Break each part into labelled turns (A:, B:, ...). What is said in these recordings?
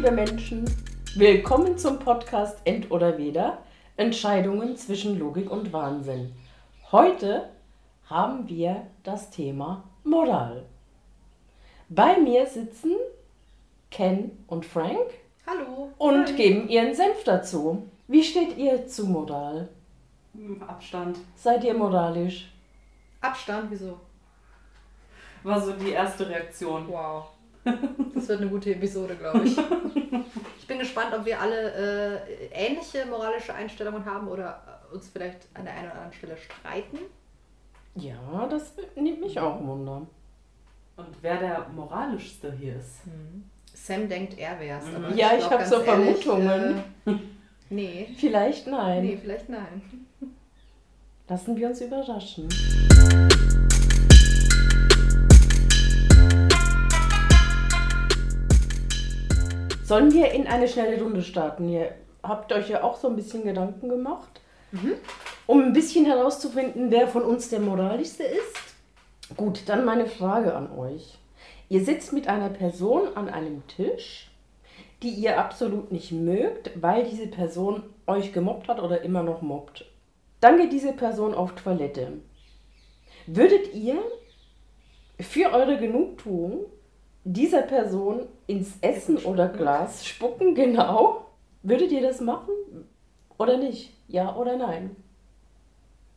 A: Liebe Menschen, willkommen zum Podcast End oder Weder, Entscheidungen zwischen Logik und Wahnsinn. Heute haben wir das Thema Moral. Bei mir sitzen Ken und Frank
B: Hallo.
A: und
B: Hi.
A: geben ihren Senf dazu. Wie steht ihr zu Moral?
C: Abstand.
A: Seid ihr moralisch?
B: Abstand, wieso?
C: War so die erste Reaktion.
B: Wow. Das wird eine gute Episode, glaube ich. Ich bin gespannt, ob wir alle äh, ähnliche moralische Einstellungen haben oder uns vielleicht an der einen oder anderen Stelle streiten.
A: Ja, das nimmt mich auch wunder.
C: Und wer der moralischste hier ist.
B: Sam denkt, er wär's.
C: Mhm.
B: Aber
A: Ja, ich
B: glaub
A: hab
B: ganz
A: so Vermutungen.
B: Äh, nee.
A: Vielleicht nein.
B: Nee, vielleicht nein.
A: Lassen wir uns überraschen. Sollen wir in eine schnelle Runde starten? Ihr habt euch ja auch so ein bisschen Gedanken gemacht, um ein bisschen herauszufinden, wer von uns der moralischste ist. Gut, dann meine Frage an euch. Ihr sitzt mit einer Person an einem Tisch, die ihr absolut nicht mögt, weil diese Person euch gemobbt hat oder immer noch mobbt. Dann geht diese Person auf Toilette. Würdet ihr für eure Genugtuung dieser Person ins Essen oder Glas spucken? Genau. Würdet ihr das machen? Oder nicht? Ja oder nein?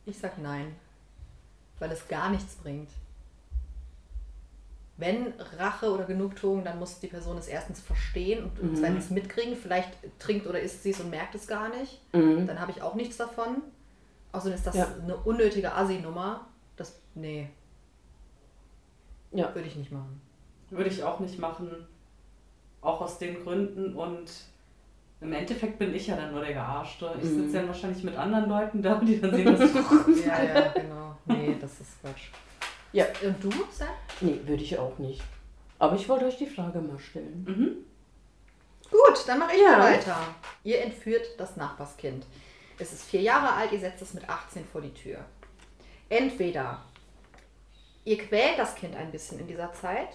B: Ich sag nein. Weil es gar nichts bringt. Wenn Rache oder Genugtuung, dann muss die Person es erstens verstehen und
A: Mhm.
B: zweitens mitkriegen. Vielleicht trinkt oder isst sie es und merkt es gar nicht.
A: Mhm.
B: Dann habe ich auch nichts davon. Außerdem ist das
A: Ja.
B: eine unnötige Assi-Nummer. Das, nee,
A: Ja.
B: würde ich nicht machen.
C: Würde ich auch nicht machen. Auch aus den Gründen. Und im Endeffekt bin ich ja dann nur der Gearschte. Ich
A: Mhm.
C: sitze ja wahrscheinlich mit anderen Leuten da, die dann sehen, dass ich.
B: Ja, ja, genau. Nee, das ist Quatsch.
A: Ja.
B: Und du, Sam?
A: Nee, würde ich auch nicht. Aber ich wollte euch die Frage mal stellen.
C: mhm.
B: Gut, dann mache ich
A: Ja.
B: mal weiter. Ihr entführt das Nachbarskind. Es ist vier Jahre alt, ihr setzt es mit 18 vor die Tür. Entweder ihr quält das Kind ein bisschen in dieser Zeit,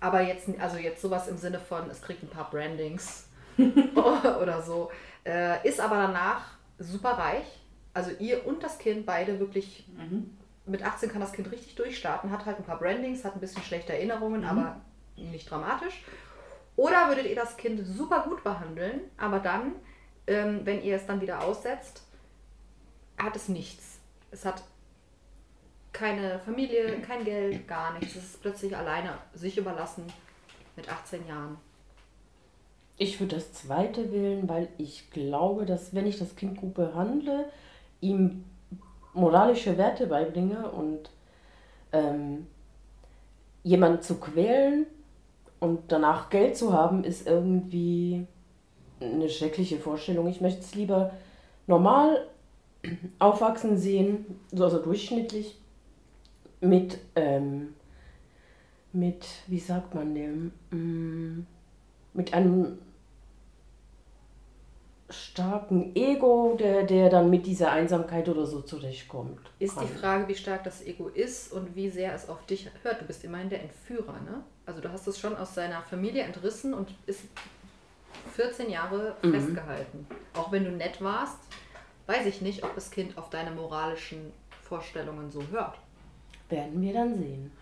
B: aber jetzt, also jetzt sowas im Sinne von, es kriegt ein paar Brandings oder so, äh, ist aber danach super reich. Also ihr und das Kind beide wirklich
C: Mhm.
B: mit 18 kann das Kind richtig durchstarten, hat halt ein paar Brandings, hat ein bisschen schlechte Erinnerungen,
A: Mhm.
B: aber nicht dramatisch. Oder würdet ihr das Kind super gut behandeln, aber dann, ähm, wenn ihr es dann wieder aussetzt, hat es nichts. Es hat keine Familie, kein Geld, gar nichts. Es ist plötzlich alleine sich überlassen mit 18 Jahren.
A: Ich würde das zweite wählen, weil ich glaube, dass wenn ich das Kind gut behandle, ihm moralische Werte beibringe und ähm, jemanden zu quälen und danach Geld zu haben, ist irgendwie eine schreckliche Vorstellung. Ich möchte es lieber normal aufwachsen sehen, so also durchschnittlich, mit, ähm, mit, wie sagt man dem, Mm, mit einem starken Ego, der, der dann mit dieser Einsamkeit oder so zurechtkommt.
B: Ist die. Frage, wie stark das Ego ist und wie sehr es auf dich hört. Du bist immerhin der Entführer, ne? Also du hast es schon aus seiner Familie entrissen und ist 14 Jahre
A: Mhm.
B: festgehalten. Auch wenn du nett warst, weiß ich nicht, ob das Kind auf deine moralischen Vorstellungen so hört.
A: Werden wir dann sehen.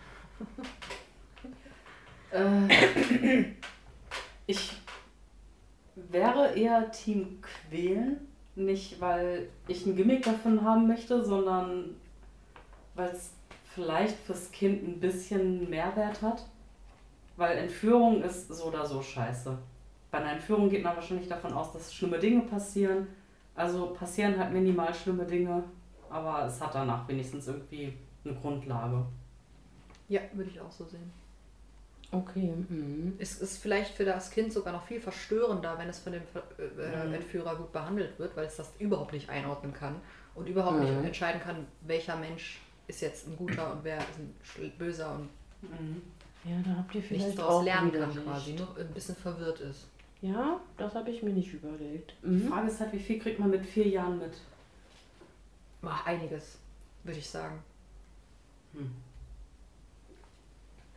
C: Äh, ich wäre eher Team Quälen. Nicht, weil ich ein Gimmick davon haben möchte, sondern weil es vielleicht fürs Kind ein bisschen Mehrwert hat. Weil Entführung ist so oder so scheiße. Bei einer Entführung geht man wahrscheinlich davon aus, dass schlimme Dinge passieren. Also passieren halt minimal schlimme Dinge, aber es hat danach wenigstens irgendwie eine Grundlage.
B: Ja, würde ich auch so sehen.
A: Okay. Mhm.
B: Es ist vielleicht für das Kind sogar noch viel verstörender, wenn es von dem Ver- äh,
C: Mhm.
B: Entführer gut behandelt wird, weil es das überhaupt nicht einordnen kann und überhaupt
A: Mhm.
B: nicht entscheiden kann, welcher Mensch ist jetzt ein guter und wer ist ein böser und
C: Mhm.
A: Ja, da habt ihr vielleicht
B: nichts
A: auch
B: daraus lernen kann quasi, nur ein bisschen verwirrt ist.
A: Ja, das habe ich mir nicht überlegt.
C: Die
A: Mhm.
C: Frage ist halt, wie viel kriegt man mit vier Jahren mit?
B: Ach, einiges, würde ich sagen.
C: Hm.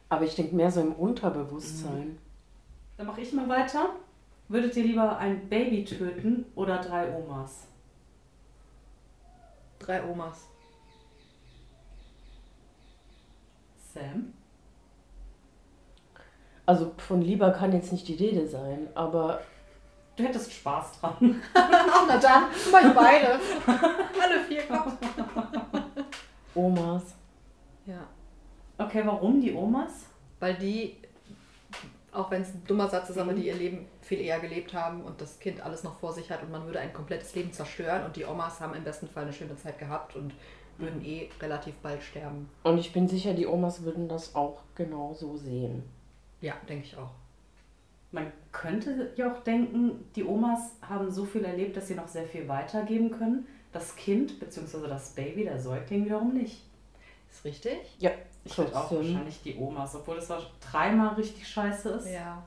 A: Aber ich denke mehr so im Unterbewusstsein.
C: Dann mache ich mal weiter. Würdet ihr lieber ein Baby töten oder drei Omas?
B: Drei Omas.
C: Sam?
A: Also von lieber kann jetzt nicht die Rede sein, aber
C: Du hättest Spaß dran.
B: Ach, na dann, mach ich beide. Alle vier kommt.
A: Omas.
B: Ja.
C: Okay, warum die Omas?
B: Weil die, auch wenn es ein dummer Satz ist, aber
C: Mhm.
B: die ihr Leben viel eher gelebt haben und das Kind alles noch vor sich hat und man würde ein komplettes Leben zerstören und die Omas haben im besten Fall eine schöne Zeit gehabt und würden eh relativ bald sterben.
A: Und ich bin sicher, die Omas würden das auch genau so sehen.
B: Ja, denke ich auch.
C: Man könnte ja auch denken, die Omas haben so viel erlebt, dass sie noch sehr viel weitergeben können. Das Kind bzw. das Baby, der Säugling wiederum nicht.
B: Ist richtig?
A: Ja,
C: Ich würde auch wahrscheinlich die Omas, obwohl das auch dreimal richtig scheiße ist,
B: Ja.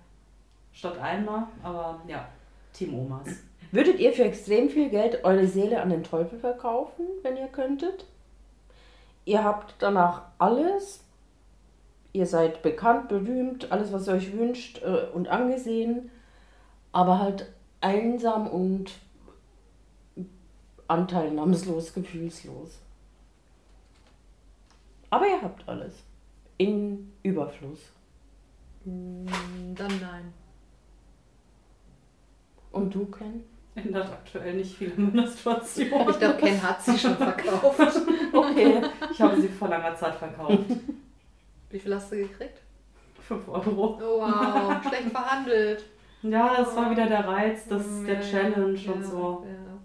C: statt einmal. Aber ja, Team Omas.
A: Würdet ihr für extrem viel Geld eure Seele an den Teufel verkaufen, wenn ihr könntet? Ihr habt danach alles. Ihr seid bekannt, berühmt, alles, was ihr euch wünscht äh, und angesehen. Aber halt einsam und anteilnahmslos, gefühlslos. Aber ihr habt alles. In Überfluss.
B: Mm, Dann nein.
A: Und du, Ken?
C: Ändert aktuell nicht viel in meiner Situation.
B: Ich glaube, Ken hat sie schon verkauft.
A: Okay.
C: Ich habe sie vor langer Zeit verkauft.
B: Wie viel hast du gekriegt?
C: 5 Euro.
B: Oh, wow, schlecht verhandelt.
C: Ja, es war wieder der Reiz
B: Mm,
C: der Challenge
B: ja,
C: und so.
B: Ja.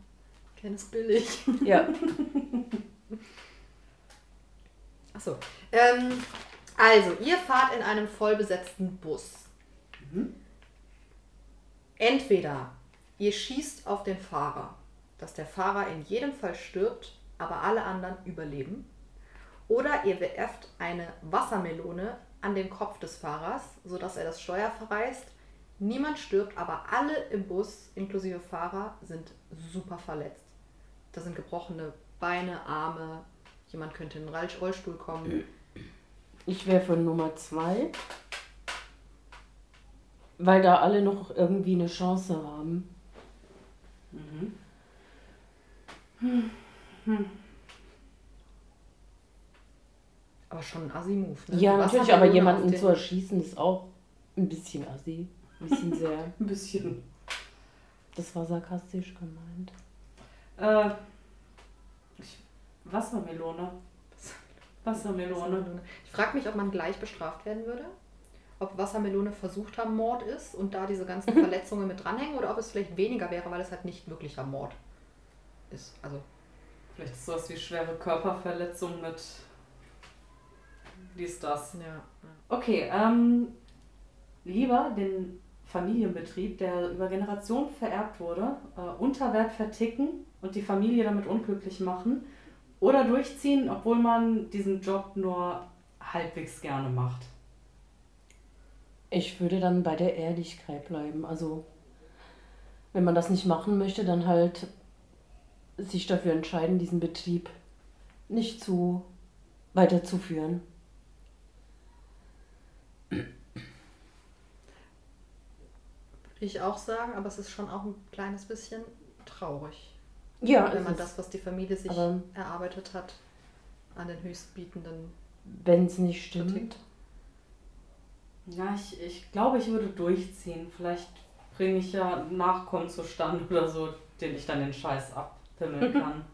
B: Ken ist billig.
A: Ja.
B: Achso. Ähm, also, ihr fahrt in einem vollbesetzten Bus.
C: Mhm.
B: Entweder ihr schießt auf den Fahrer, dass der Fahrer in jedem Fall stirbt, aber alle anderen überleben. Oder ihr werft eine Wassermelone an den Kopf des Fahrers, sodass er das Steuer verreißt. Niemand stirbt, aber alle im Bus, inklusive Fahrer, sind super verletzt. Da sind gebrochene Beine, Arme, jemand könnte in den Roll- Rollstuhl kommen.
A: Ich wäre für Nummer zwei, weil da alle noch irgendwie eine Chance haben.
C: Mhm.
B: Aber schon ein Assi-Move. Ne?
A: Ja,
B: Die
A: natürlich, aber jemanden
B: den-
A: zu erschießen ist auch ein bisschen assi. Ein bisschen sehr.
C: Ein bisschen.
A: Das war sarkastisch gemeint.
C: Äh, Wassermelone. Wassermelone.
B: Wassermelone. Ich frage mich, ob man gleich bestraft werden würde. Ob Wassermelone versucht haben, Mord ist und da diese ganzen Verletzungen mit dranhängen oder ob es vielleicht weniger wäre, weil es halt nicht wirklicher Mord ist. Also,
C: Vielleicht ist sowas wie schwere Körperverletzung mit dies, das.
B: ja.
C: Okay, ähm, lieber den Familienbetrieb, der über Generationen vererbt wurde, äh, unter Wert verticken und die Familie damit unglücklich machen oder durchziehen, obwohl man diesen Job nur halbwegs gerne macht.
A: Ich würde dann bei der Ehrlichkeit bleiben. Also, wenn man das nicht machen möchte, dann halt sich dafür entscheiden, diesen Betrieb nicht zu weiterzuführen.
B: Würde ich auch sagen, aber es ist schon auch ein kleines bisschen traurig,
A: Ja,
B: wenn man das, was die Familie sich
A: aber-
B: erarbeitet hat, an den Höchstbietenden
A: wenn es nicht stimmt.
B: vertickt.
C: Ja, ich, ich glaube, ich würde durchziehen. Vielleicht bringe ich ja Nachkommen zustande oder so, den ich dann den Scheiß abpimmeln kann.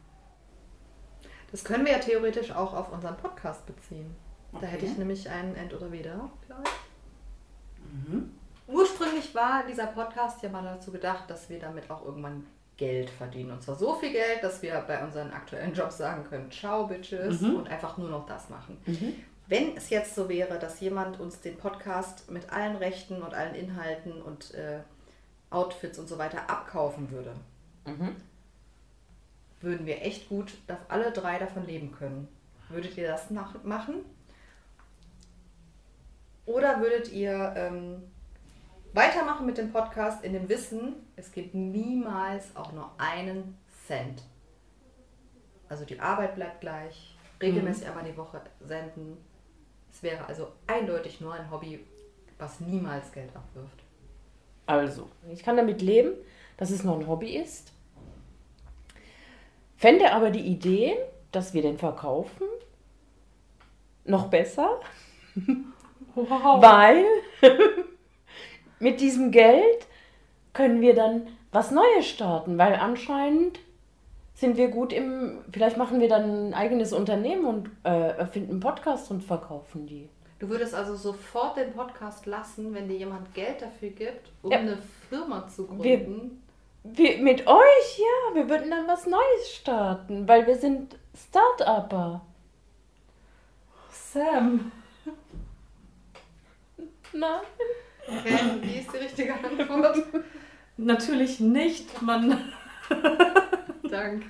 B: Das können wir ja theoretisch auch auf unseren Podcast beziehen. Da
C: Okay.
B: hätte ich nämlich einen End oder Weder, glaube ich.
C: Mhm.
B: Ursprünglich war dieser Podcast ja mal dazu gedacht, dass wir damit auch irgendwann Geld verdienen. Und zwar so viel Geld, dass wir bei unseren aktuellen Jobs sagen können, ciao Bitches
C: Mhm.
B: und einfach nur noch das machen.
A: Mhm.
B: Wenn es jetzt so wäre, dass jemand uns den Podcast mit allen Rechten und allen Inhalten und äh, Outfits und so weiter abkaufen würde,
A: Mhm.
B: würden wir echt gut da- alle drei davon leben können. Würdet ihr das machen? Oder würdet ihr ähm, weitermachen mit dem Podcast in dem Wissen, es gibt niemals auch nur einen Cent. Also die Arbeit bleibt gleich, regelmäßig einmal die Woche senden. Es wäre also eindeutig nur ein Hobby, was niemals Geld abwirft.
A: Also, ich kann damit leben, dass es noch ein Hobby ist. Fände aber die Idee, dass wir den verkaufen, noch besser,
C: Wow.
A: weil mit diesem Geld können wir dann was Neues starten, weil anscheinend sind wir gut im, vielleicht machen wir dann ein eigenes Unternehmen und äh, erfinden einen Podcast und verkaufen die.
B: Du würdest also sofort den Podcast lassen, wenn dir jemand Geld dafür gibt, um
A: Ja.
B: eine Firma zu
A: Wir-
B: gründen.
A: Wir, mit euch, ja, wir würden dann was Neues starten, weil wir sind Start-Upper.
C: Sam.
A: Nein.
B: Ken, wie ist die richtige Antwort?
C: Natürlich nicht. Man
B: Danke.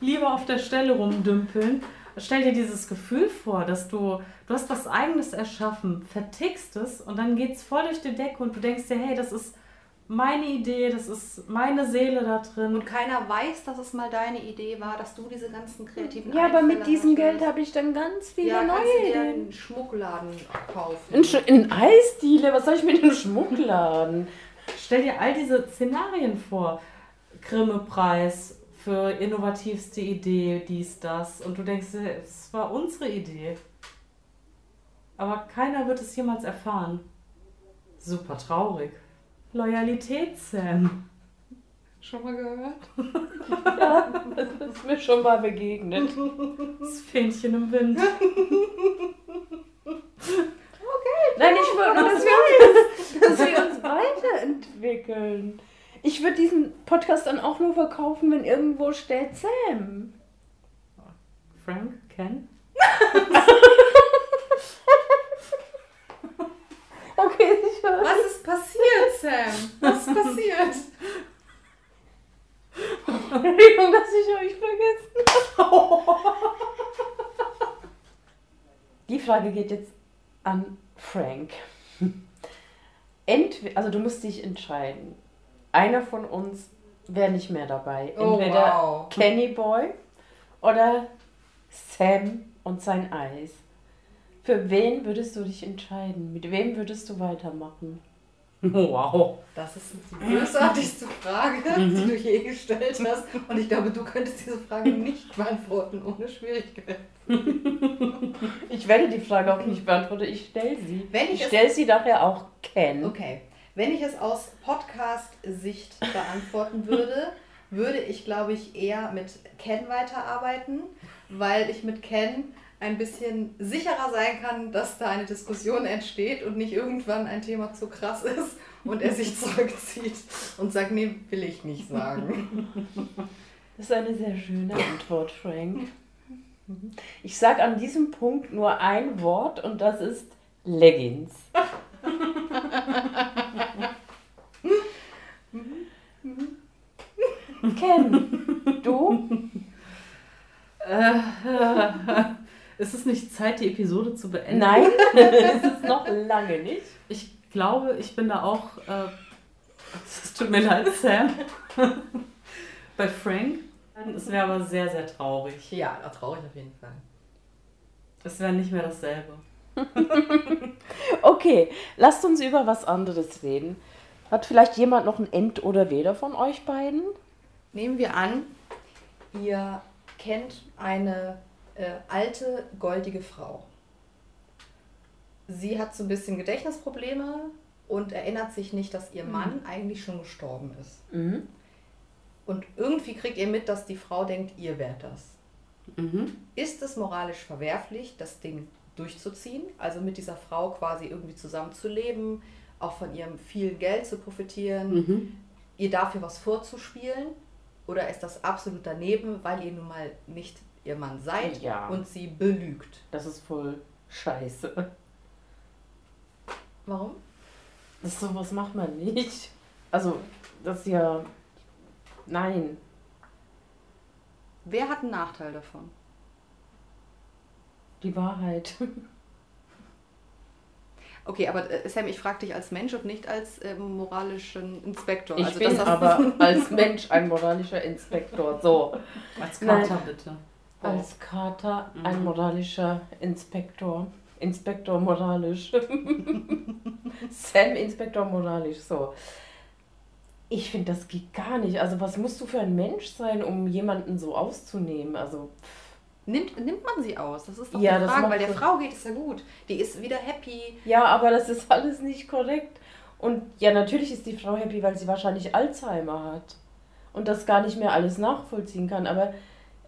C: lieber auf der Stelle rumdümpeln. Stell dir dieses Gefühl vor, dass du, du hast was eigenes erschaffen, vertickst es und dann geht es voll durch die Decke und du denkst dir, hey, das ist meine Idee, das ist meine Seele da drin.
B: Und keiner weiß, dass es mal deine Idee war, dass du diese ganzen kreativen
A: Ja, aber mit
B: Einfälle
A: diesem Geld habe ich dann ganz viele
B: ja, kannst
A: neue
B: dir
A: Ideen.
B: einen Schmuckladen kaufen.
A: Ein, Sch- ein Eisdiele, was soll ich mit dem Schmuckladen?
C: Stell dir all diese Szenarien vor. Grimme-Preis für innovativste Idee, dies, das. Und du denkst, dir, es war unsere Idee. Aber keiner wird es jemals erfahren. Super traurig. Loyalität, Sam.
B: Schon mal gehört?
A: Ja, das ist mir schon mal begegnet.
C: Das Fähnchen im Wind.
A: Nein, ich würde nur, dass wir, uns, dass wir uns weiterentwickeln. Ich würde diesen Podcast dann auch nur verkaufen, wenn irgendwo steht Sam.
C: Frank, Ken?
A: Okay, ich höre.
B: Was ist passiert, Sam? Was ist passiert?
A: Entschuldigung, dass ich euch vergessen habe. Die Frage geht jetzt an Frank. Entweder, also du musst dich entscheiden. Einer von uns wäre nicht mehr dabei.
B: Oh,
A: Entweder
B: wow.
A: Kenny Boy oder Sam und sein Eis. Für wen würdest du dich entscheiden? Mit wem würdest du weitermachen?
C: Wow.
B: Das ist die bösartigste Frage, die du je gestellt hast. Und ich glaube, du könntest diese Frage nicht beantworten ohne Schwierigkeiten.
A: Ich werde die Frage auch nicht beantworten, ich stelle sie.
B: Wenn ich
A: ich stelle sie nachher auch Ken.
B: Okay. Wenn ich es aus Podcast-Sicht beantworten würde, würde ich, glaube ich, eher mit Ken weiterarbeiten, weil ich mit Ken ein bisschen sicherer sein kann, dass da eine Diskussion entsteht und nicht irgendwann ein Thema zu krass ist und er sich zurückzieht und sagt, nee, will ich nicht sagen.
A: Das ist eine sehr schöne Antwort, Frank. Ich sage an diesem Punkt nur ein Wort und das ist Leggings. Ken, du?
C: Ist es nicht Zeit, die Episode zu beenden?
A: Nein, das ist noch lange nicht.
C: Ich glaube, ich bin da auch. Äh, es tut mir leid, Sam. Bei Frank. Es wäre aber sehr, sehr traurig.
B: Ja, traurig auf jeden Fall.
C: Es wäre nicht mehr dasselbe.
A: Okay, lasst uns über was anderes reden. Hat vielleicht jemand noch ein End oder Weder von euch beiden?
B: Nehmen wir an, ihr kennt eine äh, alte, goldige Frau. Sie hat so ein bisschen Gedächtnisprobleme und erinnert sich nicht, dass ihr Mann eigentlich schon gestorben ist.
A: Mhm.
B: Und irgendwie kriegt ihr mit, dass die Frau denkt, ihr wärt das.
C: Mhm.
B: Ist es moralisch verwerflich, das Ding durchzuziehen? Also mit dieser Frau quasi irgendwie zusammenzuleben, auch von ihrem vielen Geld zu profitieren,
C: Mhm.
B: ihr dafür was vorzuspielen? Oder ist das absolut daneben, weil ihr nun mal nicht ihr Mann seid
A: Ja.
B: und sie belügt?
A: Das ist voll scheiße.
B: Warum?
A: Das sowas macht man nicht. Also, das ist ja. Nein.
B: Wer hat einen Nachteil davon?
A: Die Wahrheit.
B: Okay, aber äh, Sam, ich frage dich als Mensch und nicht als ähm, moralischen Inspektor.
A: Ich
B: also
A: bin aber als Mensch ein moralischer Inspektor. So.
C: Als. Kater bitte.
A: Als Kater
C: Mhm.
A: ein moralischer Inspektor. Inspektor moralisch. Sam Inspektor moralisch, so. Ich finde, das geht gar nicht. Also, was musst du für ein Mensch sein, um jemanden so auszunehmen? Also,
B: Nimmt, nimmt man sie aus? Das ist doch
A: Ja,
B: die Frage, weil der
A: so-
B: Frau geht es ja gut. Die ist wieder happy.
A: ja, aber das ist alles nicht korrekt. Und ja, natürlich ist die Frau happy, weil sie wahrscheinlich Alzheimer hat und das gar nicht mehr alles nachvollziehen kann. Aber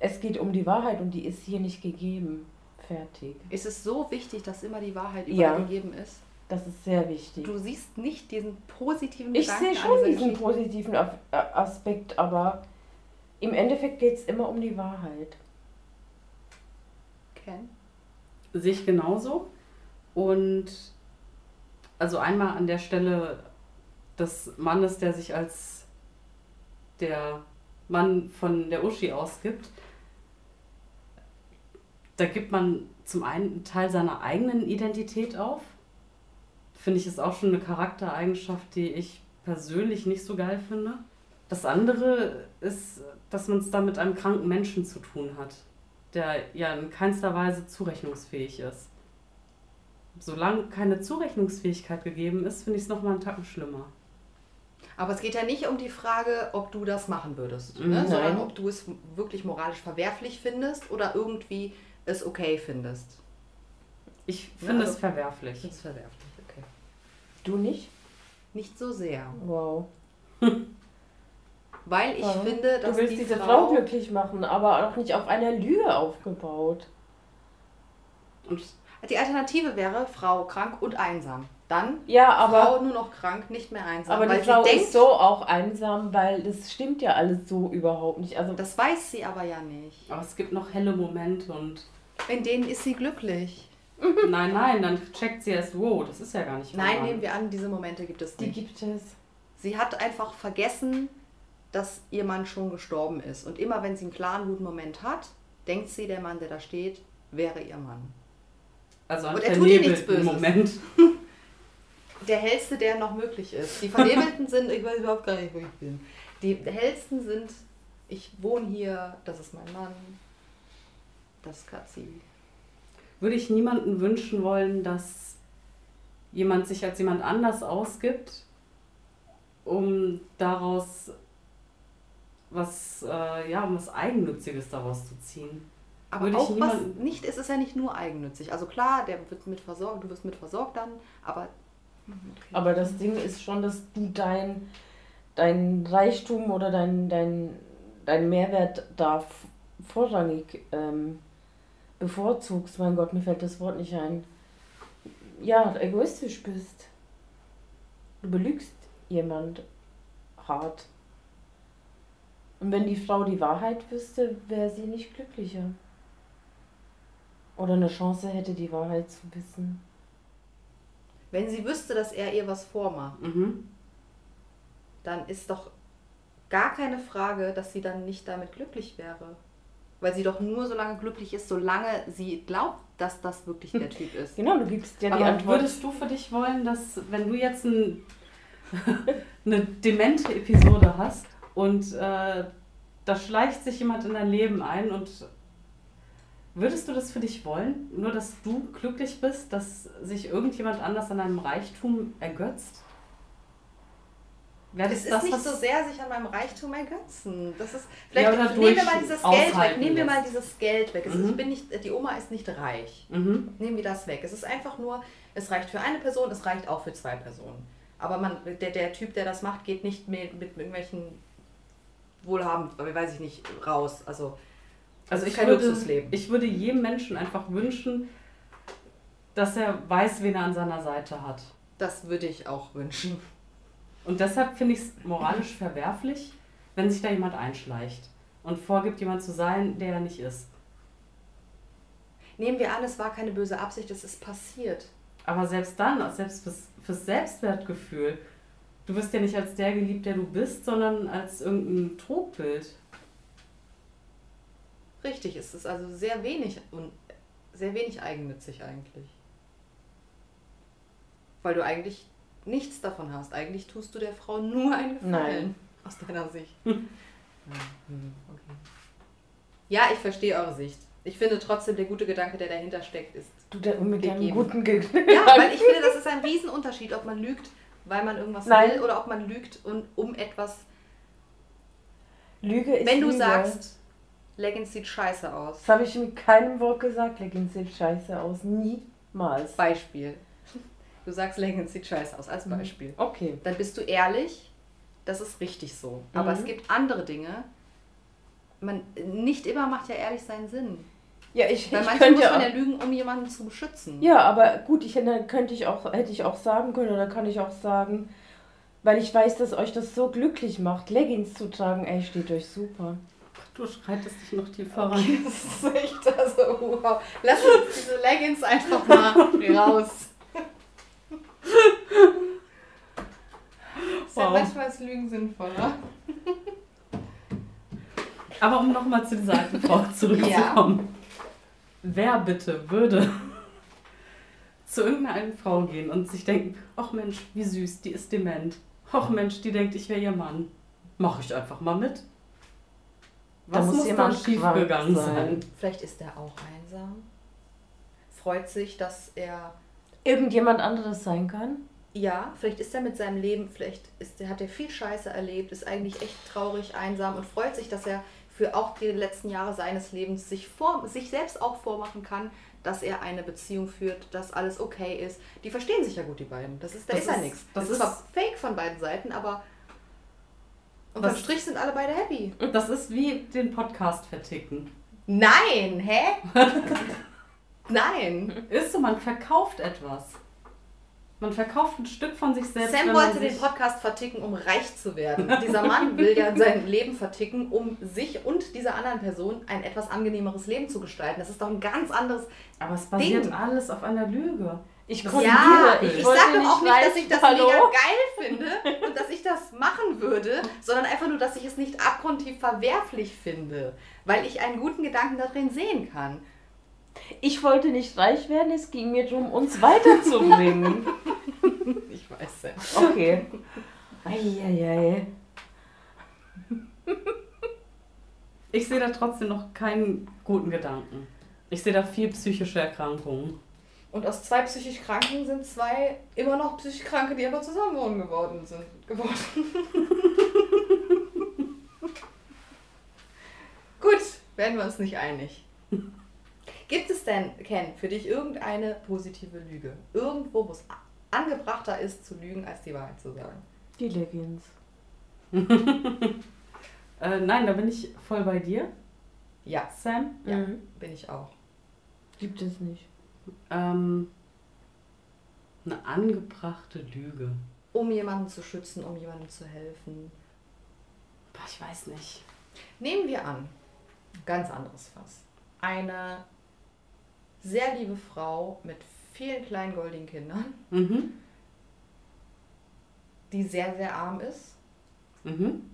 A: es geht um die Wahrheit und die ist hier nicht gegeben. Fertig.
B: Ist es so wichtig, dass immer die Wahrheit
A: Ja.
B: überall gegeben ist?
A: Das ist sehr wichtig.
B: Du siehst nicht diesen positiven
A: Ich
B: Gedanken
A: sehe schon diesen positiven Aspekt, aber im Endeffekt geht es immer um die Wahrheit.
B: Ken?
C: Sehe ich genauso. Und also einmal an der Stelle des Mannes, der sich als der Mann von der Uschi ausgibt, da gibt man zum einen einen Teil seiner eigenen Identität auf. Finde ich ist auch schon eine Charaktereigenschaft, die ich persönlich nicht so geil finde. Das andere ist, dass man es da mit einem kranken Menschen zu tun hat, der ja in keinster Weise zurechnungsfähig ist. Solange keine Zurechnungsfähigkeit gegeben ist, finde ich es nochmal einen Tacken schlimmer.
B: Aber es geht ja nicht um die Frage, ob du das machen würdest,
C: Mhm.
B: ne? sondern
A: Nein.
B: ob du es wirklich moralisch verwerflich findest oder irgendwie es okay findest.
C: Ich
B: Ja,
C: finde
B: also-
C: es verwerflich.
B: Das ist verwerflich, okay.
A: Du nicht?
B: Nicht so sehr.
A: Wow.
B: Weil ich
A: Ja.
B: finde, dass
A: Du willst
B: die
A: diese Frau,
B: Frau
A: glücklich machen, aber auch nicht auf einer Lüge aufgebaut.
C: Und
B: Die Alternative wäre Frau krank und einsam. Dann
A: Ja, aber,
B: Frau nur noch krank, nicht mehr einsam.
A: aber
B: weil
A: die Frau
B: sie denkt,
A: ist so auch einsam, weil das stimmt ja alles so überhaupt nicht. Also
B: das weiß sie aber ja nicht.
C: aber es gibt noch helle Momente und
B: In denen ist sie glücklich.
C: nein, nein, dann checkt sie erst, wow, das ist ja gar nicht
B: Nein, nehmen wir an, diese Momente gibt es
A: die
B: nicht.
A: gibt es.
B: Sie hat einfach vergessen, dass ihr Mann schon gestorben ist. Und immer wenn sie einen klaren, guten Moment hat, denkt sie, der Mann, der da steht, wäre ihr Mann.
C: Also ein
B: Und er tut ihr nichts Böses.
C: Moment.
B: Der hellste, der noch möglich ist. Die Vernebelten sind, ich weiß überhaupt gar nicht, wo ich bin. Die hellsten sind, ich wohne hier, das ist mein Mann, das Katzi.
C: Würde ich niemanden wünschen wollen, dass jemand sich als jemand anders ausgibt, um daraus was, äh, ja, um was Eigennütziges daraus zu ziehen.
B: Aber
C: Würde ich
B: auch was nicht, es ist ja nicht nur eigennützig. Also klar, der wird mit versorgt, du wirst mit versorgt dann, aber. Okay.
A: Aber das Ding ist schon, dass du dein, dein Reichtum oder dein, dein, dein Mehrwert da vorrangig ähm, bevorzugst. Mein Gott, mir fällt das Wort nicht ein. Ja, egoistisch bist. Du belügst jemand hart. Und wenn die Frau die Wahrheit wüsste, wäre sie nicht glücklicher. Oder eine Chance hätte, die Wahrheit zu wissen.
B: Wenn sie wüsste, dass er ihr was vormacht,
C: Mhm.
B: dann ist doch gar keine Frage, dass sie dann nicht damit glücklich wäre. Weil sie doch nur so lange glücklich ist, solange sie glaubt, dass das wirklich der Typ ist.
A: Genau, du gibst ja die
C: Aber
A: Antwort.
C: würdest du für dich wollen, dass wenn du jetzt ein, eine demente Episode hast und äh, da schleicht sich jemand in dein Leben ein und würdest du das für dich wollen? Nur, dass du glücklich bist, dass sich irgendjemand anders an deinem Reichtum ergötzt? Wäre
B: Es ist nicht so sehr sich an meinem Reichtum ergötzen. Das ist,
C: Ja,
B: vielleicht
C: oder
B: nehmen wir mal dieses Geld weg. Nehmen wir mal dieses Geld weg. Es ist,
C: Mhm.
B: ich bin nicht, die Oma ist nicht reich.
C: Mhm.
B: Nehmen wir das weg. Es ist einfach nur, es reicht für eine Person, es reicht auch für zwei Personen. Aber man, der, der Typ, der das macht, geht nicht mit, mit irgendwelchen wohlhabend, weiß ich nicht, raus. Also,
C: Also ich
B: kein
C: würde, ich würde jedem Menschen einfach wünschen, dass er weiß, wen er an seiner Seite hat.
B: das würde ich auch wünschen.
C: Und deshalb finde ich es moralisch verwerflich, wenn sich da jemand einschleicht und vorgibt, jemand zu sein, der er nicht ist.
B: Nehmen wir an, es war keine böse Absicht, es ist passiert.
C: Aber selbst dann, selbst fürs, fürs Selbstwertgefühl, du wirst ja nicht als der geliebt, der du bist, sondern als irgendein Trugbild.
B: Richtig, es ist also sehr wenig und sehr wenig eigennützig eigentlich. Weil du eigentlich nichts davon hast. Eigentlich tust du der Frau nur einen Gefallen.
A: Nein.
B: Aus deiner Sicht. Ja, hm, okay. ja, ich verstehe eure Sicht. Ich finde trotzdem, der gute Gedanke, der dahinter steckt, ist.
A: Du da mit deinem
B: Gegeben.
A: guten Ge
B: Ja, weil ich finde, das ist ein Riesenunterschied, ob man lügt, weil man irgendwas
A: Nein.
B: will oder ob man lügt und um etwas.
A: Lüge ist
B: Wenn du
A: Lüge.
B: sagst, Leggings sieht scheiße aus.
A: Das habe ich mit keinem Wort gesagt. Leggings sieht scheiße aus. Niemals.
B: Beispiel. Du sagst, Leggings sieht scheiße aus,
A: Mhm.
B: als Beispiel.
A: Okay.
B: Dann bist du ehrlich, das ist richtig so. Aber
A: Mhm.
B: es gibt andere Dinge. Man, nicht immer macht ja ehrlich seinen Sinn.
A: Ja, ich,
B: Weil
A: ich
B: manchmal
A: könnte
B: muss man ja
A: ja,
B: lügen, um jemanden zu beschützen.
A: ja, aber gut, ich hätte, könnte ich auch, hätte ich auch sagen können oder kann ich auch sagen, weil ich weiß, dass euch das so glücklich macht, Leggings zu tragen. Ey, steht euch super.
C: Du schreitest dich noch tiefer rein.
B: Das ist echt also, wow. Lass uns diese Leggings einfach mal raus. Ist ja manchmal ist Lügen sinnvoller.
C: Aber um nochmal zu dieser alten Frau zurückzukommen. Wer bitte würde zu irgendeiner alten Frau gehen und sich denken, ach Mensch, wie süß, die ist dement. Ach Mensch, die denkt, ich wäre ihr Mann. Mach ich einfach mal mit.
A: Da
C: Was
A: muss
C: muss, da
A: jemand
C: schiefgegangen
A: sein.
C: sein?
B: Vielleicht ist er auch einsam. Freut sich, dass er.
A: Irgendjemand anderes sein kann?
B: Ja, vielleicht ist er mit seinem Leben, vielleicht ist, hat er viel Scheiße erlebt, ist eigentlich echt traurig, einsam und freut sich, dass er für auch die letzten Jahre seines Lebens sich, vor, sich selbst auch vormachen kann, dass er eine Beziehung führt, dass alles okay ist. Die verstehen sich ja gut, die beiden. Das ist, da
C: Das
B: ist ja nichts.
C: das
B: Das ist zwar fake von beiden Seiten, aber unterm Strich sind alle beide happy.
C: Das ist wie den Podcast verticken.
B: Nein, hä? Nein.
C: Ist so, man verkauft etwas. Man verkauft ein Stück von sich selbst.
B: Sam wollte den Podcast verticken, um reich zu werden. Dieser Mann will ja sein Leben verticken, um sich und dieser anderen Person ein etwas angenehmeres Leben zu gestalten. Das ist doch ein ganz anderes.
C: Aber es basiert
B: Ding.
C: alles auf einer Lüge.
A: Ich korrigiere,
B: Ja,
C: ich
B: ich, sage doch auch nicht, dass ich das
A: Hallo?
B: mega geil finde und dass ich das machen würde, sondern einfach nur, dass ich es nicht abgrundtief verwerflich finde, weil ich einen guten Gedanken darin sehen kann.
A: Ich wollte nicht reich werden, es ging mir darum, uns weiterzubringen.
B: Ich weiß ja.
A: Okay. Eieiei.
C: Ich sehe da trotzdem noch keinen guten Gedanken. Ich sehe da viel psychische Erkrankungen.
B: Und aus zwei psychisch Kranken sind zwei immer noch psychisch Kranke, die aber zusammen wohnen geworden sind. Geworden. Gut, werden wir uns nicht einig. Gibt es denn, Ken, für dich irgendeine positive Lüge? Irgendwo, wo es angebrachter ist, zu lügen, als die Wahrheit zu sagen?
A: Die Leggings.
C: Äh, nein, da bin ich voll bei dir,
B: Ja,
C: Sam.
B: Ja.
A: Mhm.
B: bin ich auch.
A: Gibt es nicht.
C: Ähm, eine angebrachte Lüge.
B: Um jemanden zu schützen, um jemandem zu helfen.
C: Boah, ich weiß nicht.
B: Nehmen wir an, ganz anderes Fass. Eine sehr liebe Frau mit vielen kleinen goldigen Kindern,
C: Mhm.
B: die sehr, sehr arm ist,
C: Mhm.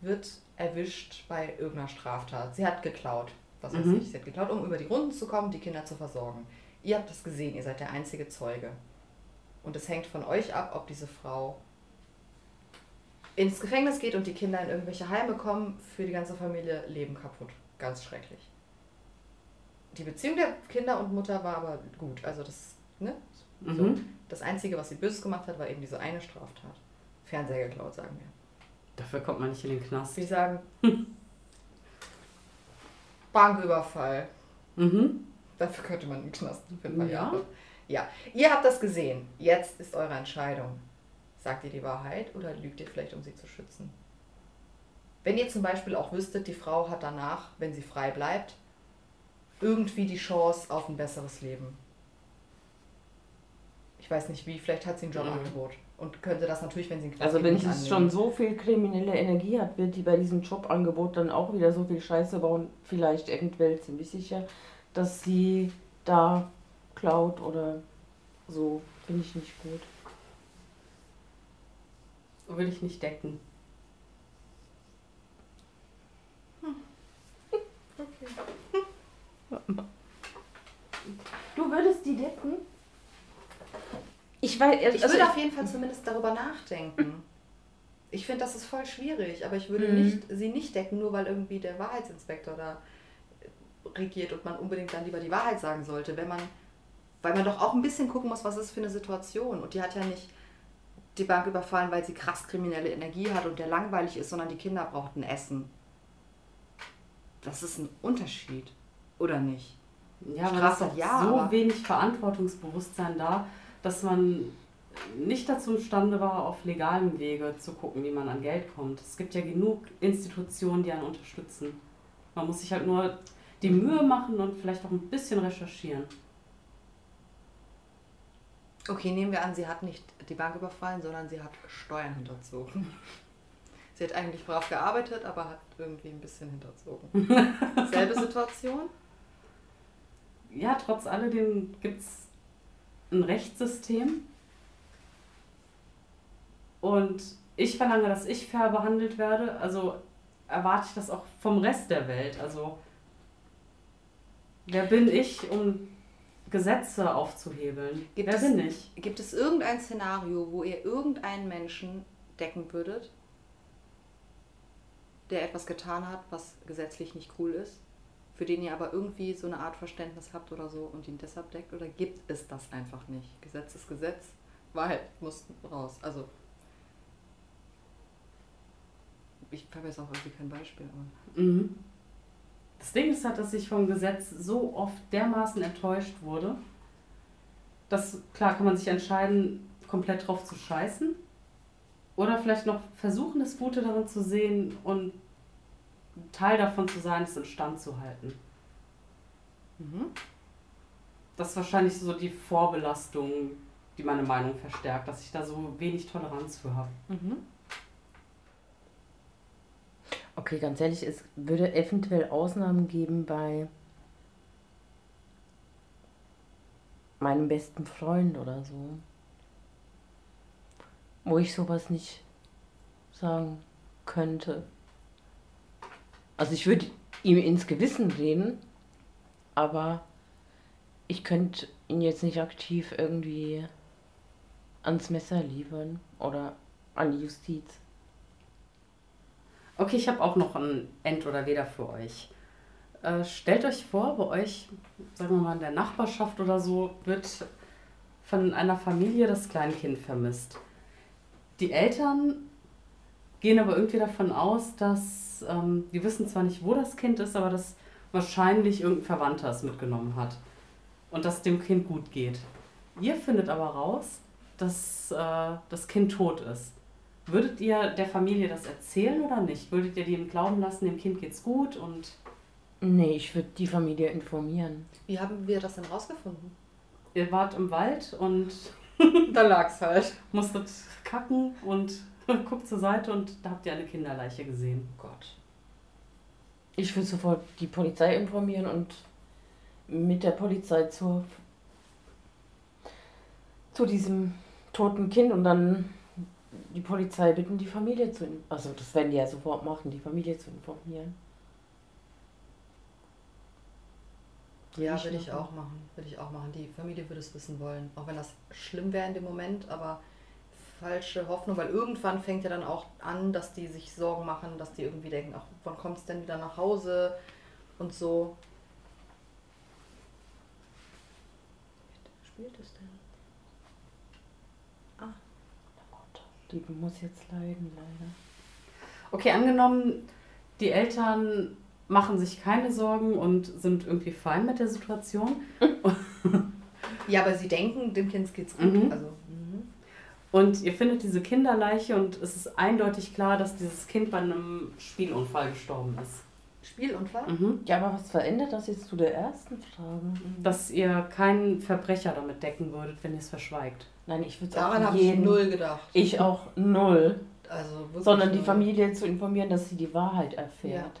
B: wird erwischt bei irgendeiner Straftat. Sie hat geklaut. Was weiß
C: Mhm.
B: ich, sie hat geklaut, um über die Runden zu kommen, die Kinder zu versorgen. Ihr habt es gesehen, ihr seid der einzige Zeuge. Und es hängt von euch ab, ob diese Frau ins Gefängnis geht und die Kinder in irgendwelche Heime kommen, für die ganze Familie Leben kaputt. Ganz schrecklich. Die Beziehung der Kinder und Mutter war aber gut. Also das, ne? So.
C: Mhm.
B: Das Einzige, was sie böses gemacht hat, war eben diese eine Straftat. Fernseher geklaut, sagen wir.
C: Dafür kommt man nicht in den Knast.
B: Wir sagen Banküberfall.
C: Mhm.
B: Dafür könnte man einen Knast für ein paar
C: Ja.
B: Jahre. Ja, ihr habt das gesehen. Jetzt ist eure Entscheidung. Sagt ihr die Wahrheit oder lügt ihr vielleicht, um sie zu schützen? Wenn ihr zum Beispiel auch wüsstet, die Frau hat danach, wenn sie frei bleibt, irgendwie die Chance auf ein besseres Leben. Ich weiß nicht wie, vielleicht hat sie ein Jobangebot und könnte das natürlich, wenn sie einen
A: Also wenn
B: annehmen.
A: schon so viel kriminelle Energie hat, wird die bei diesem Jobangebot dann auch wieder so viel Scheiße bauen. Vielleicht eventuell ziemlich sicher, dass sie da klaut oder so. Finde ich nicht gut.
C: Will ich nicht decken.
A: Du würdest die decken? Ich weiß,
B: Ich
A: also
B: würde auf jeden Fall zumindest darüber nachdenken. Ich finde, das ist voll schwierig, aber ich würde
A: Mhm.
B: nicht, sie nicht decken, nur weil irgendwie der Wahrheitsinspektor da. regiert und man unbedingt dann lieber die Wahrheit sagen sollte, wenn man, weil man doch auch ein bisschen gucken muss, was ist für eine Situation. Und die hat ja nicht die Bank überfallen, weil sie krass kriminelle Energie hat und der langweilig ist, sondern die Kinder brauchten Essen. Das ist ein Unterschied, oder nicht?
C: Ja, aber es ist ja, so wenig Verantwortungsbewusstsein da, dass man nicht dazu imstande war, auf legalem Wege zu gucken, wie man an Geld kommt. Es gibt ja genug Institutionen, die einen unterstützen. Man muss sich halt nur die Mühe machen und vielleicht auch ein bisschen recherchieren.
B: Okay, nehmen wir an, sie hat nicht die Bank überfallen, sondern sie hat Steuern hinterzogen. Sie hat eigentlich brav gearbeitet, aber hat irgendwie ein bisschen hinterzogen. Selbe Situation?
C: Ja, trotz alledem gibt es ein Rechtssystem. Und ich verlange, dass ich fair behandelt werde. Also erwarte ich das auch vom Rest der Welt. Also wer bin ich, um Gesetze aufzuhebeln?
B: Gibt
C: wer
B: es,
C: bin ich?
B: Gibt es irgendein Szenario, wo ihr irgendeinen Menschen decken würdet, der etwas getan hat, was gesetzlich nicht cool ist, für den ihr aber irgendwie so eine Art Verständnis habt oder so und ihn deshalb deckt? Oder gibt es das einfach nicht? Gesetz ist Gesetz, Wahrheit muss raus. Also ich habe jetzt auch irgendwie kein Beispiel. Aber
C: mhm. Das Ding ist halt, dass ich vom Gesetz so oft dermaßen enttäuscht wurde, dass klar kann man sich entscheiden, komplett drauf zu scheißen. Oder vielleicht noch versuchen, das Gute darin zu sehen und Teil davon zu sein, es in Stand zu halten. Mhm. Das ist wahrscheinlich so die Vorbelastung, die meine Meinung verstärkt, dass ich da so wenig Toleranz für habe. Mhm.
A: Okay, ganz ehrlich, es würde eventuell Ausnahmen geben bei meinem besten Freund oder so. Wo ich sowas nicht sagen könnte. Also ich würde ihm ins Gewissen reden, aber ich könnte ihn jetzt nicht aktiv irgendwie ans Messer liefern oder an die Justiz.
C: Okay, ich habe auch noch ein End oder Weder für euch. Äh, stellt euch vor, bei euch, sagen wir mal in der Nachbarschaft oder so, wird von einer Familie das Kleinkind vermisst. Die Eltern gehen aber irgendwie davon aus, dass ähm, die wissen zwar nicht, wo das Kind ist, aber dass wahrscheinlich irgendein Verwandter es mitgenommen hat und dass dem Kind gut geht. Ihr findet aber raus, dass äh, das Kind tot ist. Würdet ihr der Familie das erzählen oder nicht? Würdet ihr dem glauben lassen, dem Kind geht's gut und.
A: Nee, ich würde die Familie informieren.
B: Wie haben wir das denn rausgefunden?
C: Ihr wart im Wald und.
B: da lag's halt.
C: Musstet kacken und guckt zur Seite und da habt ihr eine Kinderleiche gesehen.
B: Gott.
A: Ich würde sofort die Polizei informieren und mit der Polizei zur, zu diesem toten Kind und dann die Polizei bitten, die Familie zu Also das werden die ja sofort machen, die Familie zu informieren.
B: Ja, würde ich auch machen. Würde ich auch machen. Die Familie würde es wissen wollen. Auch wenn das schlimm wäre in dem Moment, aber falsche Hoffnung, weil irgendwann fängt ja dann auch an, dass die sich Sorgen machen, dass die irgendwie denken, ach, wann kommt es denn wieder nach Hause und so. Spielt es denn?
A: Die muss jetzt leiden, leider.
C: Okay, angenommen, die Eltern machen sich keine Sorgen und sind irgendwie fein mit der Situation.
B: ja, aber sie denken, dem Kind geht's gut. Mhm. Also.
C: Und ihr findet diese Kinderleiche und es ist eindeutig klar, dass dieses Kind bei einem Spielunfall gestorben ist.
B: Spielunfall?
A: Mhm. Ja, aber was verändert das jetzt zu der ersten Frage?
C: Dass ihr keinen Verbrecher damit decken würdet, wenn ihr es verschweigt.
A: Nein, ich würde
B: Daran habe ich null gedacht.
A: Ich auch null.
B: Also
A: Sondern die Familie zu informieren, dass sie die Wahrheit erfährt. Ja.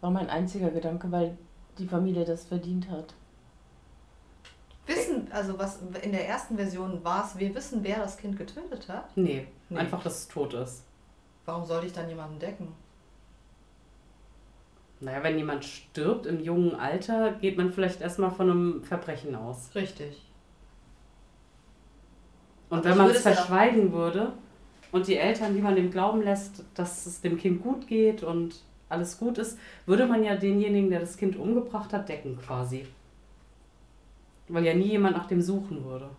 A: War mein einziger Gedanke, weil die Familie das verdient hat.
B: Wissen, also was in der ersten Version war es, wir wissen, wer das Kind getötet hat?
C: Nee, nee. einfach, dass es tot ist.
B: Warum sollte ich dann jemanden decken?
C: Naja, wenn jemand stirbt im jungen Alter, geht man vielleicht erstmal von einem Verbrechen aus.
B: Richtig.
C: Und wenn man es verschweigen würde und die Eltern, wie man dem glauben lässt, dass es dem Kind gut geht und alles gut ist, würde man ja denjenigen, der das Kind umgebracht hat, decken quasi. Weil ja nie jemand nach dem suchen würde.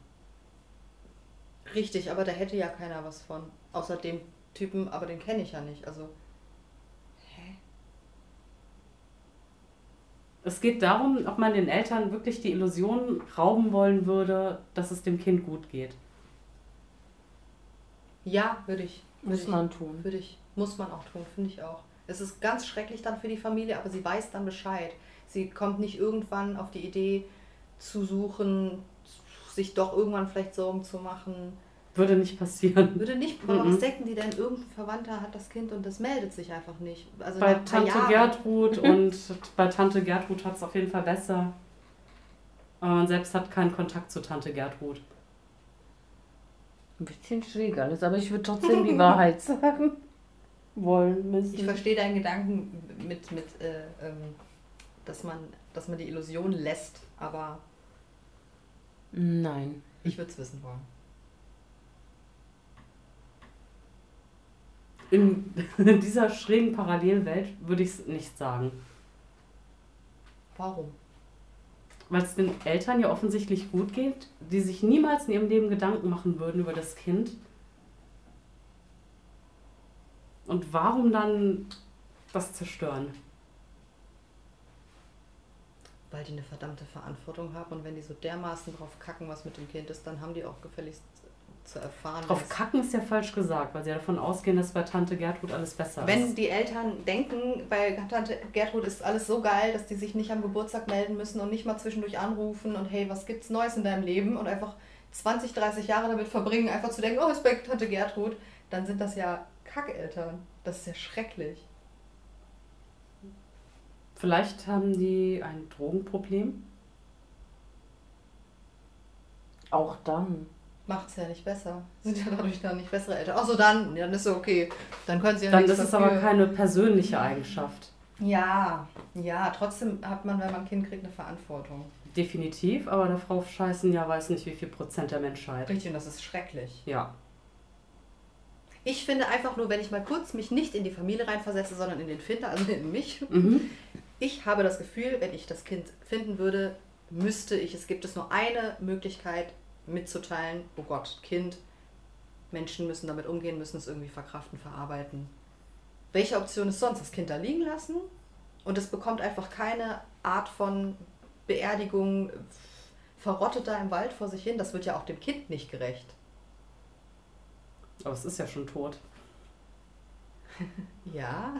B: Richtig, aber da hätte ja keiner was von. Außer dem Typen, aber den kenne ich ja nicht. Also. Hä?
C: Es geht darum, ob man den Eltern wirklich die Illusion rauben wollen würde, dass es dem Kind gut geht.
B: Ja, würde ich.
A: Muss
B: Würde
A: man
B: ich,
A: tun.
B: Würde ich. Muss man auch tun, finde ich auch. Es ist ganz schrecklich dann für die Familie, aber sie weiß dann Bescheid. Sie kommt nicht irgendwann auf die Idee zu suchen, sich doch irgendwann vielleicht Sorgen zu machen.
C: Würde nicht passieren.
B: Würde nicht, aber
C: Mhm.
B: was denken die denn? Irgendein Verwandter hat das Kind und das meldet sich einfach nicht. Also
C: Bei Tante
B: Jahren.
C: Gertrud und bei Tante Gertrud hat es auf jeden Fall besser. Aber man selbst hat keinen Kontakt zu Tante Gertrud.
A: Ein bisschen schräg alles, aber ich würde trotzdem die Wahrheit sagen wollen müssen.
B: Ich verstehe deinen Gedanken mit, mit äh, ähm, dass, man, dass man die Illusion lässt, aber
A: Nein.
B: ich würde es wissen wollen.
C: In, in dieser schrägen Parallelwelt würde ich es nicht sagen.
B: Warum?
C: Weil es den Eltern ja offensichtlich gut geht, die sich niemals in ihrem Leben Gedanken machen würden über das Kind. Und warum dann das zerstören?
B: Weil die eine verdammte Verantwortung haben und wenn die so dermaßen drauf kacken, was mit dem Kind ist, dann haben die auch gefälligst zu erfahren.
C: Drauf kacken ist ja falsch gesagt, weil sie ja davon ausgehen, dass bei Tante Gertrud alles besser
B: Wenn
C: ist.
B: die Eltern denken, bei Tante Gertrud ist alles so geil, dass die sich nicht am Geburtstag melden müssen und nicht mal zwischendurch anrufen und hey, was gibt's Neues in deinem Leben und einfach 20, 30 Jahre damit verbringen, einfach zu denken, oh, ist bei Tante Gertrud, dann sind das ja Kackeltern. Das ist ja schrecklich.
C: Vielleicht haben die ein Drogenproblem.
A: Auch dann.
B: Macht's ja nicht besser. Sind ja dadurch dann nicht bessere Eltern. Achso, dann, ja, dann ist ja okay. Dann können sie ja
C: Dann ist es aber keine persönliche Eigenschaft.
B: Ja, ja, trotzdem hat man, wenn man ein Kind kriegt, eine Verantwortung.
C: Definitiv, aber darauf scheißen ja weiß nicht wie viel Prozent der Menschheit.
B: Richtig, und das ist schrecklich.
C: Ja.
B: Ich finde einfach nur, wenn ich mal kurz mich nicht in die Familie reinversetze, sondern in den Finder, also in mich.
C: Mhm.
B: Ich habe das Gefühl, wenn ich das Kind finden würde, müsste ich, es gibt es nur eine Möglichkeit mitzuteilen, oh Gott, Kind, Menschen müssen damit umgehen, müssen es irgendwie verkraften, verarbeiten. Welche Option ist sonst? Das Kind da liegen lassen und es bekommt einfach keine Art von Beerdigung, verrottet da im Wald vor sich hin. Das wird ja auch dem Kind nicht gerecht.
C: Aber es ist ja schon tot.
B: Ja.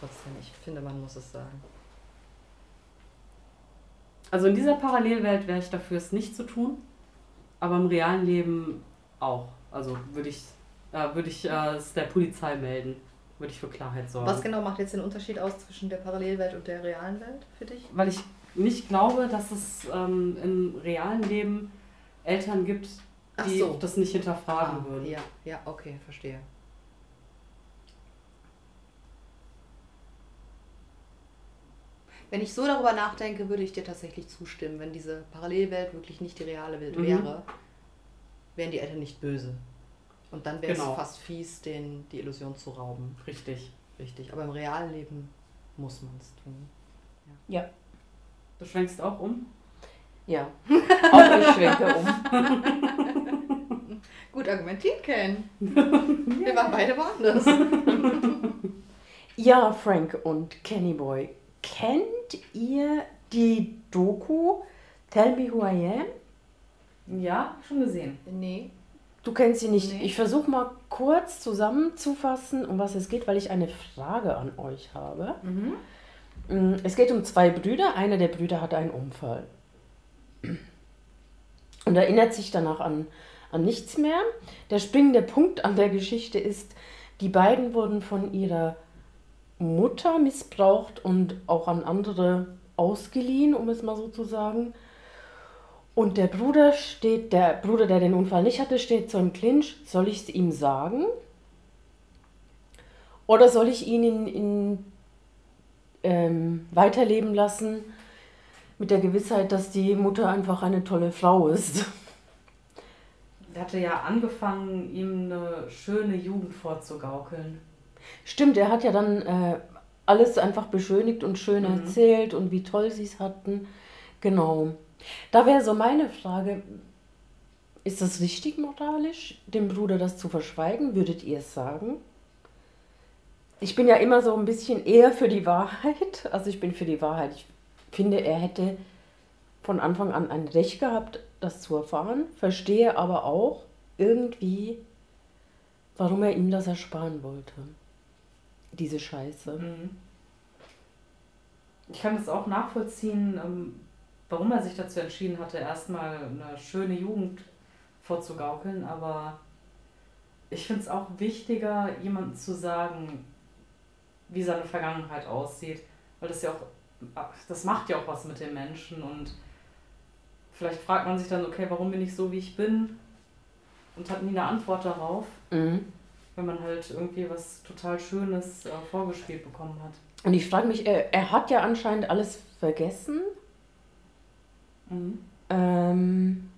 B: Trotzdem, ich finde, man muss es sagen.
C: Also in dieser Parallelwelt wäre ich dafür, es nicht zu tun, aber im realen Leben auch. Also würde ich, äh, würde ich äh, es der Polizei melden, würde ich für Klarheit sorgen.
B: Was genau macht jetzt den Unterschied aus zwischen der Parallelwelt und der realen Welt für dich?
C: Weil ich nicht glaube, dass es ähm, im realen Leben Eltern gibt, die
B: so.
C: das nicht hinterfragen
B: Ah,
C: würden.
B: Ja, ja, okay, verstehe. Wenn ich so darüber nachdenke, würde ich dir tatsächlich zustimmen. Wenn diese Parallelwelt wirklich nicht die reale Welt
C: Mhm.
B: wäre, wären die Eltern nicht böse. Und dann wäre
C: Genau.
B: es fast fies, denen die Illusion zu rauben.
C: Richtig.
B: Richtig. Aber im realen Leben muss man es tun.
A: Ja.
C: Du schwenkst auch um?
A: Ja. Auch ich schwenke um.
B: Gut argumentiert, Ken. Wir waren beide woanders.
A: Ja, Frank und Kenny Boy. Kennt ihr die Doku Tell Me Who I Am?
C: Ja, schon gesehen.
B: Nee.
A: Du kennst sie nicht.
B: Nee.
A: Ich versuche mal kurz zusammenzufassen, um was es geht, weil ich eine Frage an euch habe.
B: Mhm.
A: Mm, Es geht um zwei Brüder. Einer der Brüder hat einen Unfall. Und erinnert sich danach an, an nichts mehr. Der springende Punkt an der Geschichte ist, die beiden wurden von ihrer Mutter missbraucht und auch an andere ausgeliehen, um es mal so zu sagen. Und der Bruder steht, der Bruder, der den Unfall nicht hatte, steht so im Clinch. Soll ich es ihm sagen? Oder soll ich ihn in, in ähm, weiterleben lassen mit der Gewissheit, dass die Mutter einfach eine tolle Frau ist.
C: Der hatte ja angefangen, ihm eine schöne Jugend vorzugaukeln.
A: Stimmt, er hat ja dann äh, alles einfach beschönigt und schön
C: Mhm.
A: erzählt und wie toll sie es hatten. Genau. Da wäre so meine Frage, ist das richtig moralisch, dem Bruder das zu verschweigen? Würdet ihr es sagen? Ich bin ja immer so ein bisschen eher für die Wahrheit. Also ich bin für die Wahrheit. Ich finde, er hätte von Anfang an ein Recht gehabt, das zu erfahren. Verstehe aber auch irgendwie, warum er ihm das ersparen wollte. Diese Scheiße.
C: Mhm. Ich kann es auch nachvollziehen, ähm, warum er sich dazu entschieden hatte, erstmal eine schöne Jugend vorzugaukeln, aber ich finde es auch wichtiger, jemandem zu sagen, wie seine Vergangenheit aussieht, weil das ja auch, das macht ja auch was mit den Menschen und vielleicht fragt man sich dann, okay, warum bin ich so, wie ich bin und hat nie eine Antwort darauf,
A: Mhm.
C: Wenn man halt irgendwie was total Schönes äh, vorgespielt bekommen hat.
A: Und ich frage mich, er, er hat ja anscheinend alles vergessen.
C: Mhm.
A: Ähm,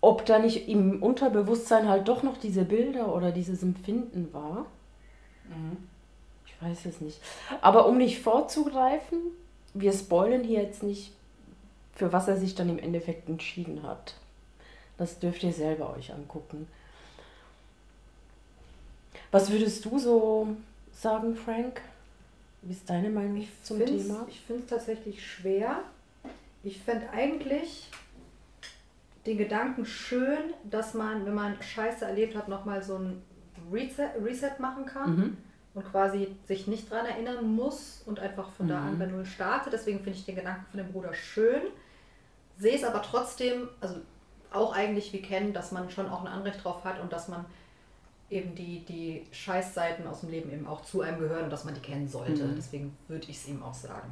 A: ob da nicht im Unterbewusstsein halt doch noch diese Bilder oder dieses Empfinden war.
C: Mhm.
A: Ich weiß es nicht. Aber um nicht vorzugreifen, wir spoilen hier jetzt nicht, für was er sich dann im Endeffekt entschieden hat. Das dürft ihr selber euch angucken. Was würdest du so sagen, Frank? Wie ist deine Meinung zum
B: find's-
A: Thema?
B: Ich finde es tatsächlich schwer. Ich fände eigentlich den Gedanken schön, dass man, wenn man Scheiße erlebt hat, nochmal so ein Reset, Reset machen kann
A: Mhm.
B: und quasi sich nicht dran erinnern muss und einfach von da
A: Mhm.
B: an bei Null startet. Deswegen finde ich den Gedanken von dem Bruder schön. Sehe es aber trotzdem, also auch eigentlich wie kennen, dass man schon auch ein Anrecht drauf hat und dass man eben die, die Scheißseiten aus dem Leben eben auch zu einem gehören und dass man die kennen sollte.
A: Mhm.
B: Deswegen würde ich es ihm auch sagen.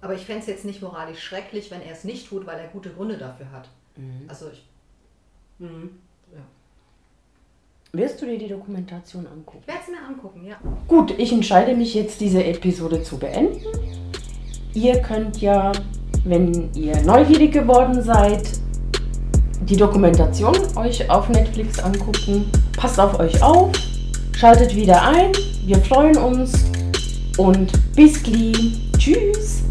B: Aber ich fände es jetzt nicht moralisch schrecklich, wenn er es nicht tut, weil er gute Gründe dafür hat.
A: Mhm.
B: Also ich,
C: Mhm.
B: ja.
A: Wirst du dir die Dokumentation angucken?
B: Ich werde es mir angucken, ja.
A: Gut, ich entscheide mich jetzt, diese Episode zu beenden. Ihr könnt ja, wenn ihr neugierig geworden seid, die Dokumentation euch auf Netflix angucken. Passt auf euch auf, schaltet wieder ein. Wir freuen uns und bis gleich. Tschüss.